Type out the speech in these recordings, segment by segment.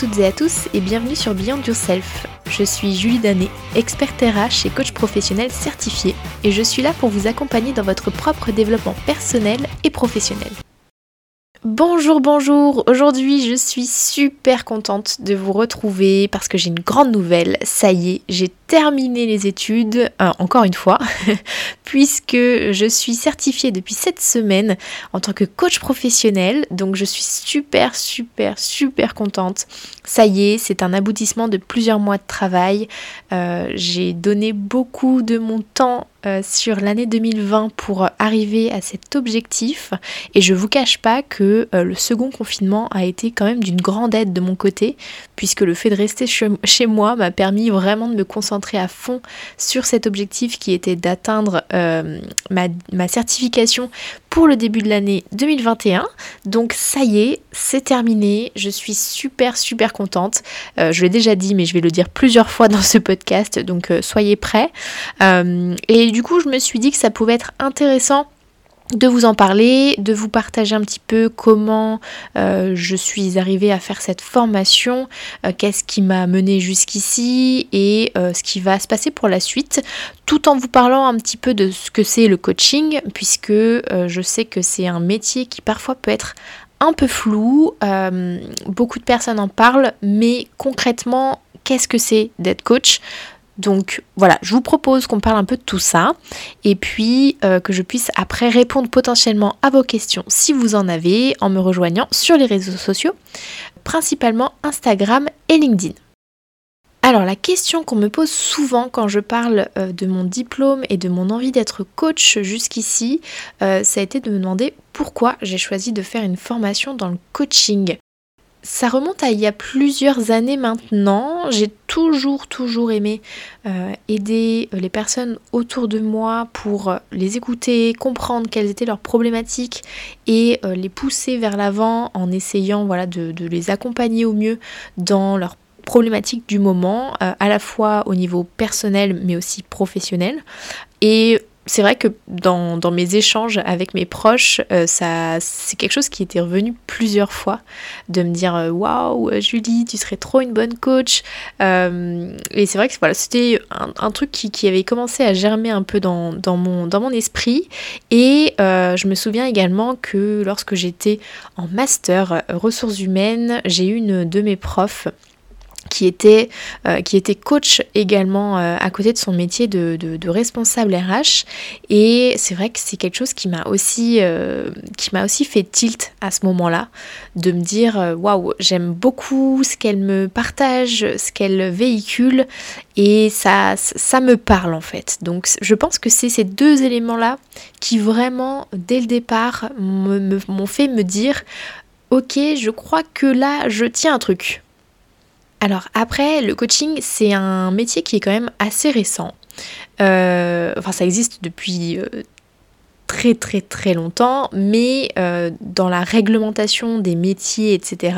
toutes et à tous et bienvenue sur Beyond Yourself. Je suis Julie Danet, experte RH et coach professionnel certifié et je suis là pour vous accompagner dans votre propre développement personnel et professionnel. Bonjour, bonjour. Aujourd'hui, je suis super contente de vous retrouver parce que j'ai une grande nouvelle. Ça y est, j'ai terminé les études, euh, encore une fois, puisque je suis certifiée depuis cette semaine en tant que coach professionnel. Donc, je suis super, super, super contente. Ça y est, c'est un aboutissement de plusieurs mois de travail. Euh, j'ai donné beaucoup de mon temps euh, sur l'année 2020 pour arriver à cet objectif. Et je vous cache pas que euh, le second confinement a été quand même d'une grande aide de mon côté puisque le fait de rester chez moi m'a permis vraiment de me concentrer à fond sur cet objectif qui était d'atteindre euh, ma, ma certification pour le début de l'année 2021. Donc ça y est, c'est terminé. Je suis super super contente. je l'ai déjà dit mais je vais le dire plusieurs fois dans ce podcast donc soyez prêts. et du coup, je me suis dit que ça pouvait être intéressant de vous en parler, de vous partager un petit peu comment euh, je suis arrivée à faire cette formation, euh, qu'est-ce qui m'a mené jusqu'ici et euh, ce qui va se passer pour la suite, tout en vous parlant un petit peu de ce que c'est le coaching, puisque je sais que c'est un métier qui parfois peut être un peu flou, beaucoup de personnes en parlent, mais concrètement, qu'est-ce que c'est d'être coach? Donc voilà, je vous propose qu'on parle un peu de tout ça et puis euh, que je puisse après répondre potentiellement à vos questions si vous en avez en me rejoignant sur les réseaux sociaux, principalement Instagram et LinkedIn. Alors la question qu'on me pose souvent quand je parle euh, de mon diplôme et de mon envie d'être coach jusqu'ici, euh, ça a été de me demander pourquoi j'ai choisi de faire une formation dans le coaching ça remonte à il y a plusieurs années maintenant. J'ai toujours, toujours aimé euh, aider les personnes autour de moi pour les écouter, comprendre quelles étaient leurs problématiques et euh, les pousser vers l'avant en essayant voilà, de, les accompagner au mieux dans leurs problématiques du moment, euh, à la fois au niveau personnel mais aussi professionnel. Et c'est vrai que dans, mes échanges avec mes proches, euh, ça, c'est quelque chose qui était revenu plusieurs fois, de me dire euh, waouh Julie, tu serais trop une bonne coach. Euh, et c'est vrai que voilà, c'était un, truc qui, avait commencé à germer un peu dans, mon, dans mon esprit. Et je me souviens également que lorsque j'étais en master ressources humaines, j'ai eu une de mes profs qui était, euh, qui était coach également euh, à côté de son métier de, responsable RH. Et c'est vrai que c'est quelque chose qui m'a aussi, euh, qui m'a aussi fait tilt à ce moment-là, de me dire waouh, j'aime beaucoup ce qu'elle me partage, ce qu'elle véhicule, et ça, ça me parle en fait. Donc je pense que c'est ces deux éléments-là qui vraiment, dès le départ, m'ont fait me dire ok, je crois que là, je tiens un truc. Alors après, le coaching, c'est un métier qui est quand même assez récent. Euh, enfin, ça existe depuis euh, très très très longtemps, mais euh, dans la réglementation des métiers, etc.,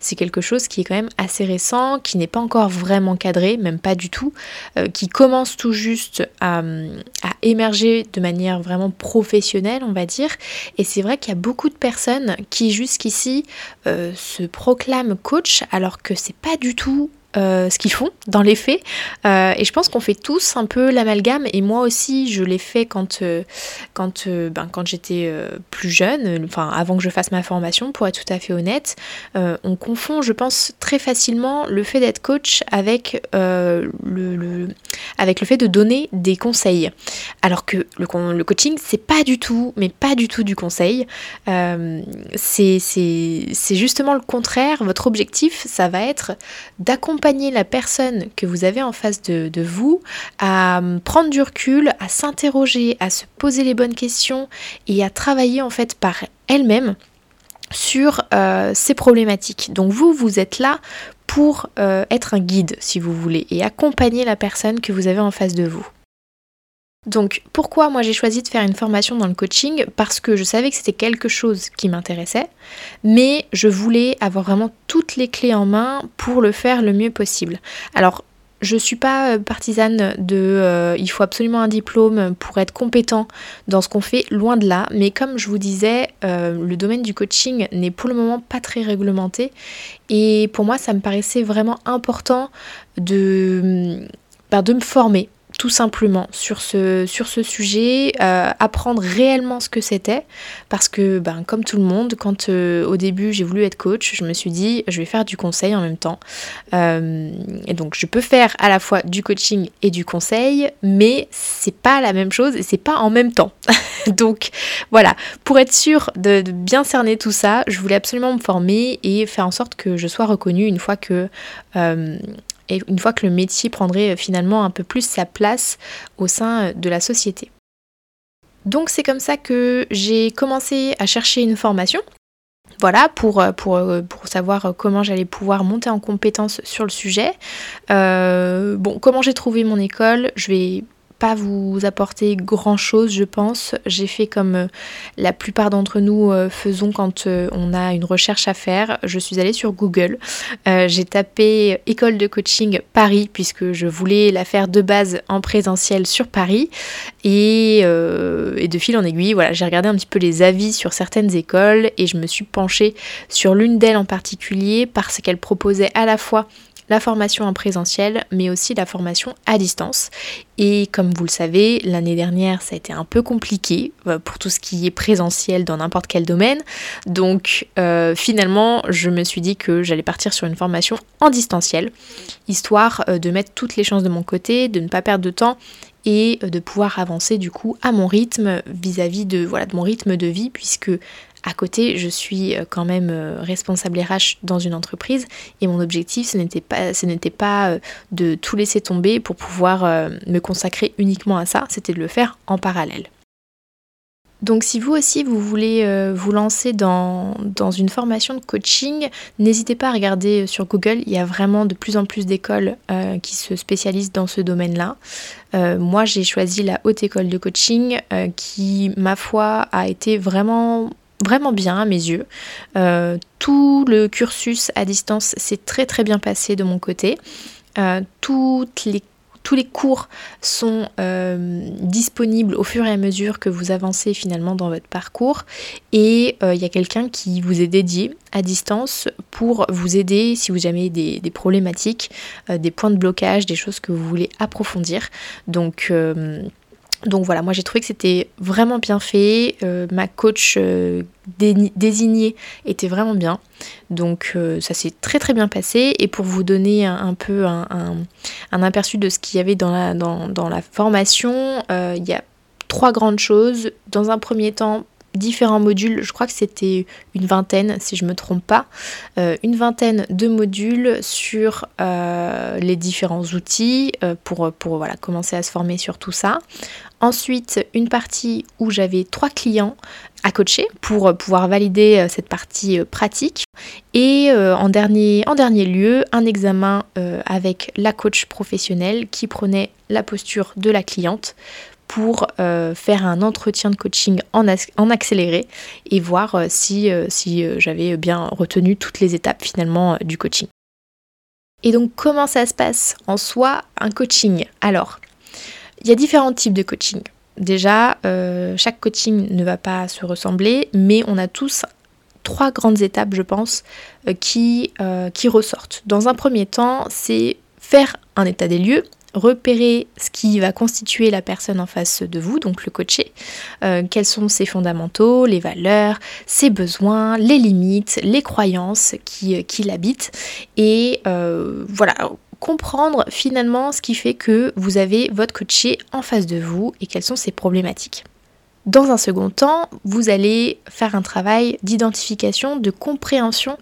c'est quelque chose qui est quand même assez récent, qui n'est pas encore vraiment cadré, même pas du tout, euh, qui commence tout juste à, émerger de manière vraiment professionnelle, on va dire. Et c'est vrai qu'il y a beaucoup de personnes qui jusqu'ici euh, se proclament coach alors que c'est pas du tout euh, ce qu'ils font dans les faits. Euh, et je pense qu'on fait tous un peu l'amalgame. Et moi aussi, je l'ai fait quand, euh, quand, ben, quand j'étais plus jeune, enfin avant que je fasse ma formation, pour être tout à fait honnête. on confond, je pense, très facilement le fait d'être coach avec, le, avec le fait de donner des conseils. Alors que le, le coaching, c'est pas du tout, mais pas du tout du conseil. c'est justement le contraire. Votre objectif, ça va être d'accompagner la personne que vous avez en face de, vous à hum, prendre du recul, à s'interroger, à se poser les bonnes questions et à travailler en fait par elle-même sur euh, ces problématiques. Donc vous, vous êtes là pour euh, être un guide, si vous voulez, et accompagner la personne que vous avez en face de vous. Donc pourquoi moi j'ai choisi de faire une formation dans le coaching? Parce que je savais que c'était quelque chose qui m'intéressait, mais je voulais avoir vraiment toutes les clés en main pour le faire le mieux possible. Alors je suis pas partisane de il faut absolument un diplôme pour être compétent dans ce qu'on fait, loin de là. Mais comme je vous disais, le domaine du coaching n'est pour le moment pas très réglementé. Et pour moi, ça me paraissait vraiment important de, bah, de me former tout simplement sur ce, sujet, euh, apprendre réellement ce que c'était, parce que ben, comme tout le monde, quand euh, au début j'ai voulu être coach, je me suis dit je vais faire du conseil en même temps. Euh, et donc je peux faire à la fois du coaching et du conseil, mais c'est pas la même chose et c'est pas en même temps. donc voilà, pour être sûr de, bien cerner tout ça, je voulais absolument me former et faire en sorte que je sois reconnue une fois que et une fois que le métier prendrait euh, finalement un peu plus sa place au sein euh, de la société. Donc c'est comme ça que j'ai commencé à chercher une formation. Voilà, pour, euh, savoir comment j'allais pouvoir monter en compétence sur le sujet. bon, comment j'ai trouvé mon école, je vais vous apporter grand chose, je pense. J'ai fait comme euh, la plupart d'entre nous euh, faisons quand euh, on a une recherche à faire. Je suis allée sur Google. J'ai tapé école de coaching Paris puisque je voulais la faire de base en présentiel sur Paris. Et, et de fil en aiguille, voilà, j'ai regardé un petit peu les avis sur certaines écoles et je me suis penchée sur l'une d'elles en particulier parce qu'elle proposait à la fois la formation en présentiel, mais aussi la formation à distance. Et comme vous le savez, l'année dernière, ça a été un peu compliqué euh, pour tout ce qui est présentiel dans n'importe quel domaine. Donc euh, finalement, je me suis dit que j'allais partir sur une formation en distanciel, histoire euh, de mettre toutes les chances de mon côté, de ne pas perdre de temps et de pouvoir avancer du coup à mon rythme vis-à-vis de, voilà, de mon rythme de vie puisque à côté, je suis euh, quand même euh, responsable RH dans une entreprise et mon objectif, ce n'était pas, euh, de tout laisser tomber pour pouvoir me consacrer uniquement à ça, c'était de le faire en parallèle. Donc si vous aussi vous voulez vous lancer dans, une formation de coaching, n'hésitez pas à regarder sur Google, il y a vraiment de plus en plus d'écoles qui se spécialisent dans ce domaine-là. moi j'ai choisi la haute école de coaching qui, ma foi, a été vraiment vraiment bien à mes yeux. Euh, tout le cursus à distance s'est très très bien passé de mon côté. Euh, les tous les cours sont euh, disponibles au fur et à mesure que vous avancez finalement dans votre parcours et il y a quelqu'un qui vous est dédié à distance pour vous aider si vous avez des, des problématiques, des points de blocage, des choses que vous voulez approfondir. Donc donc voilà, moi j'ai trouvé que c'était vraiment bien fait. Euh, ma coach euh, désignée était vraiment bien. Donc euh, ça s'est très très bien passé. Et pour vous donner un, peu un, aperçu de ce qu'il y avait dans la, dans, dans la formation, il y a trois grandes choses. Dans un premier temps, différents modules, je crois que c'était une vingtaine si je ne me trompe pas, une vingtaine de modules sur les différents outils pour, pour voilà, commencer à se former sur tout ça. Ensuite, une partie où j'avais trois clients à coacher pour pouvoir valider euh, cette partie euh, pratique. Et euh, en dernier lieu, un examen avec la coach professionnelle qui prenait la posture de la cliente pour faire un entretien de coaching en, accéléré et voir si, si j'avais bien retenu toutes les étapes finalement du coaching. Et donc comment ça se passe en soi un coaching? Alors, il y a différents types de coaching. Déjà, euh, chaque coaching ne va pas se ressembler, mais on a tous trois grandes étapes, je pense, euh, euh, qui ressortent. Dans un premier temps, c'est faire un état des lieux, repérer ce qui va constituer la personne en face de vous, donc le coaché, quels sont ses fondamentaux, les valeurs, ses besoins, les limites, les croyances qui, qui l'habitent. Et voilà, comprendre finalement ce qui fait que vous avez votre coaché en face de vous et quelles sont ses problématiques. Dans un second temps, vous allez faire un travail d'identification, de compréhension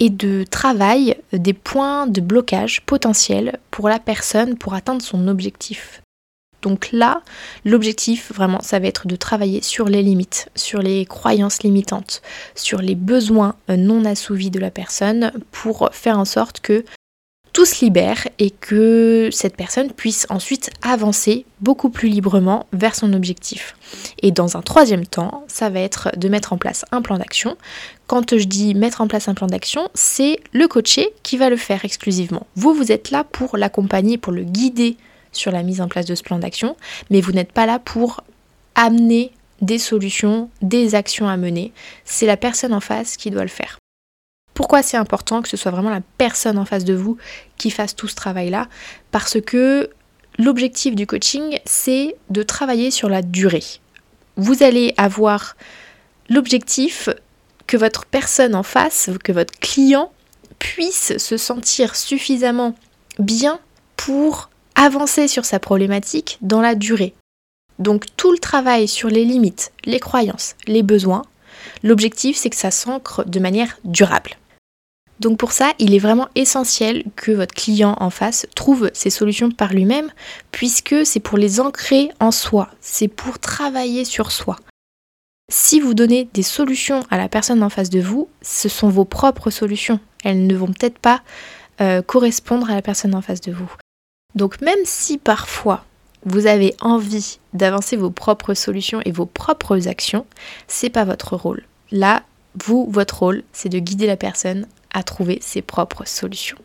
et de travail des points de blocage potentiels pour la personne pour atteindre son objectif. Donc là, l'objectif vraiment, ça va être de travailler sur les limites, sur les croyances limitantes, sur les besoins non assouvis de la personne pour faire en sorte que tout se libère et que cette personne puisse ensuite avancer beaucoup plus librement vers son objectif. Et dans un troisième temps, ça va être de mettre en place un plan d'action. Quand je dis mettre en place un plan d'action, c'est le coaché qui va le faire exclusivement. Vous, vous êtes là pour l'accompagner, pour le guider sur la mise en place de ce plan d'action, mais vous n'êtes pas là pour amener des solutions, des actions à mener. C'est la personne en face qui doit le faire. Pourquoi c'est important que ce soit vraiment la personne en face de vous qui fasse tout ce travail-là? Parce que l'objectif du coaching, c'est de travailler sur la durée. Vous allez avoir l'objectif que votre personne en face, que votre client puisse se sentir suffisamment bien pour avancer sur sa problématique dans la durée. Donc tout le travail sur les limites, les croyances, les besoins, l'objectif c'est que ça s'ancre de manière durable. Donc pour ça, il est vraiment essentiel que votre client en face trouve ses solutions par lui-même, puisque c'est pour les ancrer en soi, c'est pour travailler sur soi. Si vous donnez des solutions à la personne en face de vous, ce sont vos propres solutions. Elles ne vont peut-être pas euh, correspondre à la personne en face de vous. Donc même si parfois vous avez envie d'avancer vos propres solutions et vos propres actions, c'est pas votre rôle. Là, vous, votre rôle, c'est de guider la personne à trouver ses propres solutions.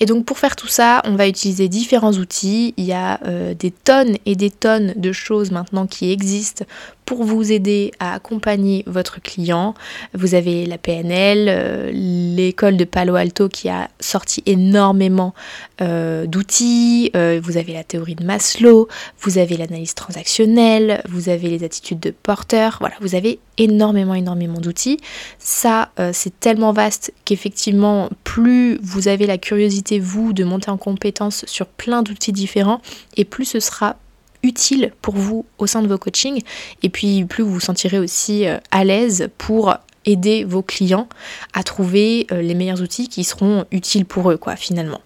Et donc pour faire tout ça, on va utiliser différents outils. Il y a euh, des tonnes et des tonnes de choses maintenant qui existent pour vous aider à accompagner votre client. Vous avez la PNL, euh, l'école de Palo Alto qui a sorti énormément euh, d'outils. vous avez la théorie de Maslow, vous avez l'analyse transactionnelle, vous avez les attitudes de porteur. Voilà, vous avez énormément, énormément d'outils. Ça, c'est tellement vaste qu'effectivement, plus vous avez la curiosité vous de monter en compétence sur plein d'outils différents et plus ce sera utile pour vous au sein de vos coachings. Et puis plus vous vous sentirez aussi euh, à l'aise pour aider vos clients à trouver euh, les meilleurs outils qui seront utiles pour eux quoi finalement.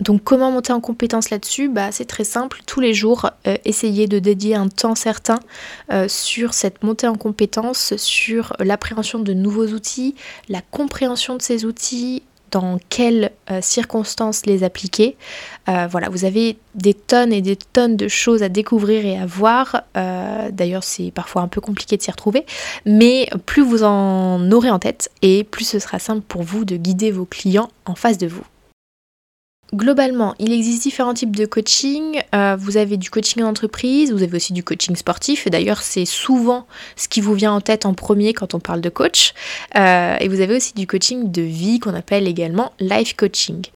Donc comment monter en compétence là-dessus? Bah, C'est très simple, tous les jours, euh, essayez de dédier un temps certain sur cette montée en compétence, sur l'appréhension de nouveaux outils, la compréhension de ces outils, dans quelles euh, circonstances les appliquer. Euh, voilà, vous avez des tonnes et des tonnes de choses à découvrir et à voir. Euh, d'ailleurs, c'est parfois un peu compliqué de s'y retrouver, mais plus vous en aurez en tête et plus ce sera simple pour vous de guider vos clients en face de vous. Globalement, il existe différents types de coaching. Euh, vous avez du coaching en entreprise, vous avez aussi du coaching sportif. D'ailleurs, c'est souvent ce qui vous vient en tête en premier quand on parle de coach. Euh, et vous avez aussi du coaching de vie qu'on appelle également life coaching.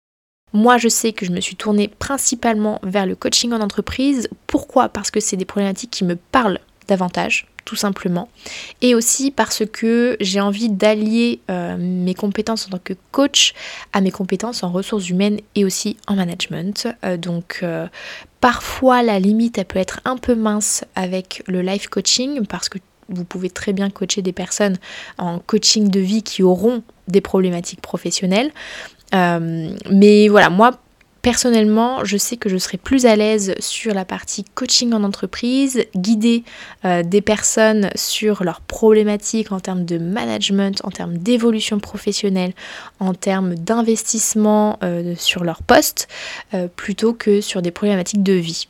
Moi, je sais que je me suis tournée principalement vers le coaching en entreprise. Pourquoi? Parce que c'est des problématiques qui me parlent davantage tout simplement. Et aussi parce que j'ai envie d'allier euh, mes compétences en tant que coach à mes compétences en ressources humaines et aussi en management. Euh, donc euh, parfois la limite elle peut être un peu mince avec le life coaching parce que vous pouvez très bien coacher des personnes en coaching de vie qui auront des problématiques professionnelles. mais voilà, moi Personnellement, je sais que je serai plus à l'aise sur la partie coaching en entreprise, guider euh, des personnes sur leurs problématiques en termes de management, en termes d'évolution professionnelle, en termes d'investissement euh, sur leur poste, euh, plutôt que sur des problématiques de vie.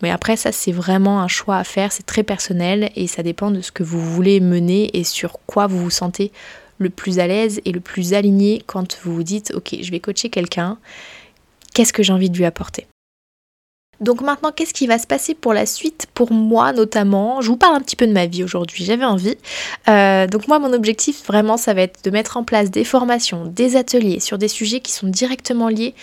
Mais après, ça, c'est vraiment un choix à faire, c'est très personnel et ça dépend de ce que vous voulez mener et sur quoi vous vous sentez le plus à l'aise et le plus aligné quand vous vous dites, ok, je vais coacher quelqu'un qu'est-ce que j'ai envie de lui apporter? Donc maintenant, qu'est-ce qui va se passer pour la suite Pour moi notamment, je vous parle un petit peu de ma vie aujourd'hui, j'avais envie. Euh, donc moi, mon objectif vraiment, ça va être de mettre en place des formations, des ateliers sur des sujets qui sont directement liés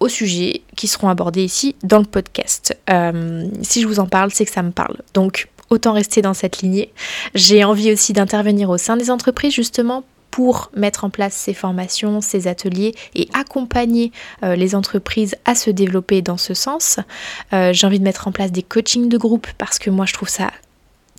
aux sujets qui seront abordés ici dans le podcast. Euh, si je vous en parle, c'est que ça me parle. Donc autant rester dans cette lignée. J'ai envie aussi d'intervenir au sein des entreprises justement pour mettre en place ces formations, ces ateliers et accompagner euh, les entreprises à se développer dans ce sens. Euh, j'ai envie de mettre en place des coachings de groupe parce que moi je trouve ça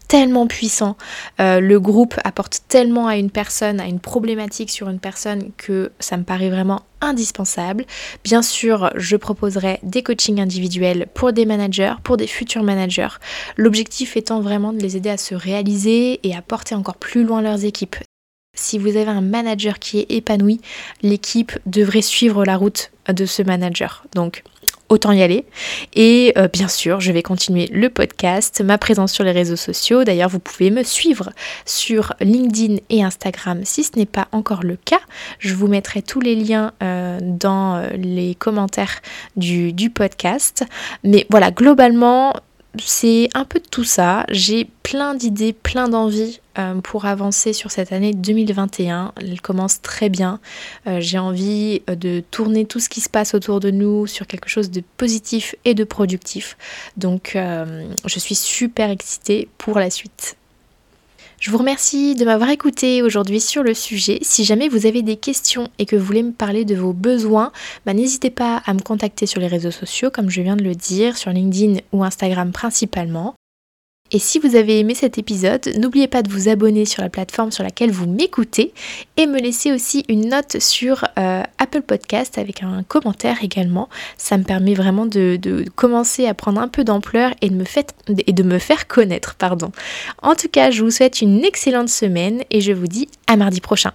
tellement puissant. Euh, le groupe apporte tellement à une personne, à une problématique sur une personne que ça me paraît vraiment indispensable. Bien sûr, je proposerai des coachings individuels pour des managers, pour des futurs managers. L'objectif étant vraiment de les aider à se réaliser et à porter encore plus loin leurs équipes. Si vous avez un manager qui est épanoui, l'équipe devrait suivre la route de ce manager. Donc, autant y aller. Et euh, bien sûr, je vais continuer le podcast, ma présence sur les réseaux sociaux. D'ailleurs, vous pouvez me suivre sur LinkedIn et Instagram si ce n'est pas encore le cas. Je vous mettrai tous les liens euh, dans euh, les commentaires du, du podcast. Mais voilà, globalement, c'est un peu de tout ça. J'ai plein d'idées, plein d'envies euh, pour avancer sur cette année 2021. Elle commence très bien. Euh, j'ai envie euh, de tourner tout ce qui se passe autour de nous sur quelque chose de positif et de productif. Donc je suis super excitée pour la suite. Je vous remercie de m'avoir écouté aujourd'hui sur le sujet. Si jamais vous avez des questions et que vous voulez me parler de vos besoins, bah, n'hésitez pas à me contacter sur les réseaux sociaux, comme je viens de le dire, sur LinkedIn ou Instagram principalement. Et si vous avez aimé cet épisode, n'oubliez pas de vous abonner sur la plateforme sur laquelle vous m'écoutez et me laisser aussi une note sur euh, Apple Podcast avec un commentaire également. Ça me permet vraiment de, commencer à prendre un peu d'ampleur et, de me et de me faire connaître. Pardon. En tout cas, je vous souhaite une excellente semaine et je vous dis à mardi prochain.